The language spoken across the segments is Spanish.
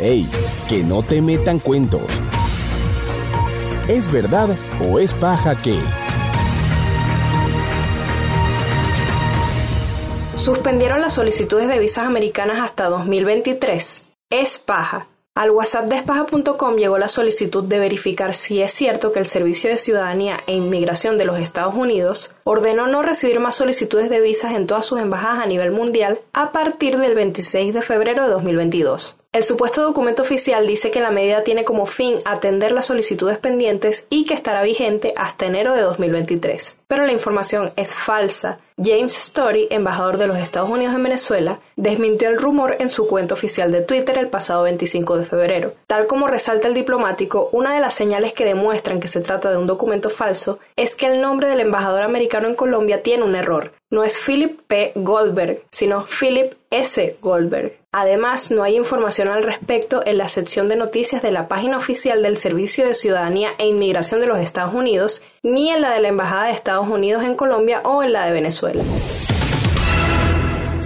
¡Ey! Que no te metan cuentos. ¿Es verdad o es paja que? Suspendieron las solicitudes de visas americanas hasta 2023. Es paja. Al WhatsApp de espaja.com llegó la solicitud de verificar si es cierto que el Servicio de Ciudadanía e Inmigración de los Estados Unidos ordenó no recibir más solicitudes de visas en todas sus embajadas a nivel mundial a partir del 26 de febrero de 2022. El supuesto documento oficial dice que la medida tiene como fin atender las solicitudes pendientes y que estará vigente hasta enero de 2023. Pero la información es falsa. James Story, embajador de los Estados Unidos en Venezuela, desmintió el rumor en su cuenta oficial de Twitter el pasado 25 de febrero. Tal como resalta el diplomático, una de las señales que demuestran que se trata de un documento falso es que el nombre del embajador americano en Colombia tiene un error. No es Philip P. Goldberg, sino Philip S. Goldberg. Además, no hay información al respecto en la sección de noticias de la página oficial del Servicio de Ciudadanía e Inmigración de los Estados Unidos, ni en la de la Embajada de Estados Unidos en Colombia o en la de Venezuela.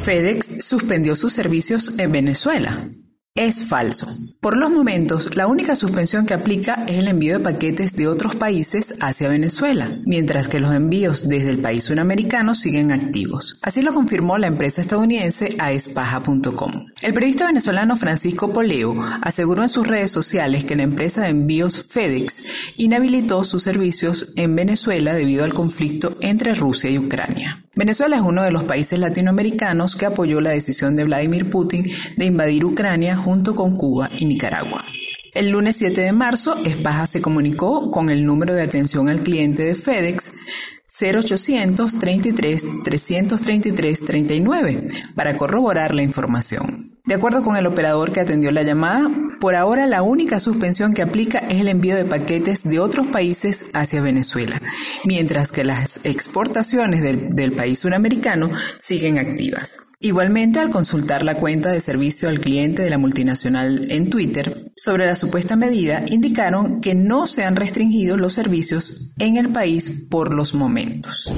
FedEx suspendió sus servicios en Venezuela. Es falso. Por los momentos, la única suspensión que aplica es el envío de paquetes de otros países hacia Venezuela, mientras que los envíos desde el país sudamericano siguen activos. Así lo confirmó la empresa estadounidense aespaja.com. El periodista venezolano Francisco Poleo aseguró en sus redes sociales que la empresa de envíos FedEx inhabilitó sus servicios en Venezuela debido al conflicto entre Rusia y Ucrania. Venezuela es uno de los países latinoamericanos que apoyó la decisión de Vladimir Putin de invadir Ucrania junto con Cuba y Nicaragua. El lunes 7 de marzo, Espaja se comunicó con el número de atención al cliente de FedEx 0800 33 333 39 para corroborar la información. De acuerdo con el operador que atendió la llamada, por ahora la única suspensión que aplica es el envío de paquetes de otros países hacia Venezuela, mientras que las exportaciones del, país suramericano siguen activas. Igualmente, al consultar la cuenta de servicio al cliente de la multinacional en Twitter sobre la supuesta medida, indicaron que no se han restringido los servicios en el país por los momentos.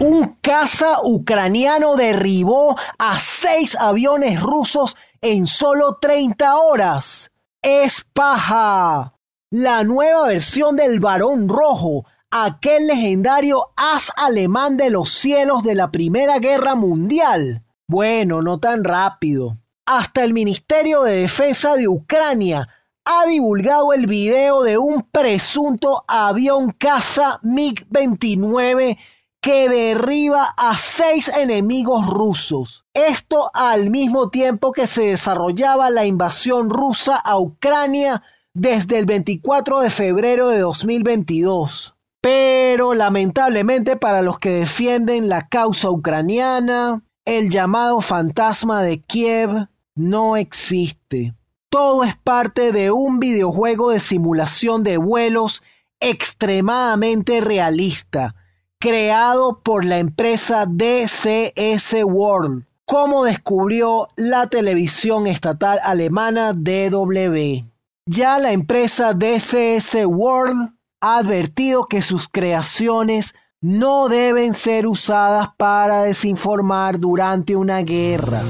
Un caza ucraniano derribó a seis aviones rusos en solo 30 horas. Es paja. La nueva versión del varón rojo aquel legendario as alemán de los cielos de la Primera Guerra Mundial. Bueno, no tan rápido. Hasta el Ministerio de Defensa de Ucrania ha divulgado el video de un presunto avión caza MiG-29 que derriba a seis enemigos rusos. Esto al mismo tiempo que se desarrollaba la invasión rusa a Ucrania desde el 24 de febrero de 2022. Pero lamentablemente para los que defienden la causa ucraniana, el llamado fantasma de Kiev no existe. Todo es parte de un videojuego de simulación de vuelos extremadamente realista, creado por la empresa DCS World, como descubrió la televisión estatal alemana DW. Ya la empresa DCS World ha advertido que sus creaciones no deben ser usadas para desinformar durante una guerra.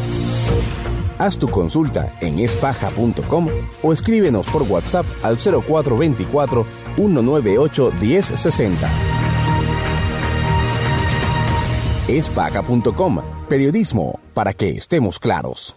Haz tu consulta en espaja.com o escríbenos por WhatsApp al 0424 198 1060. Espaja.com, periodismo para que estemos claros.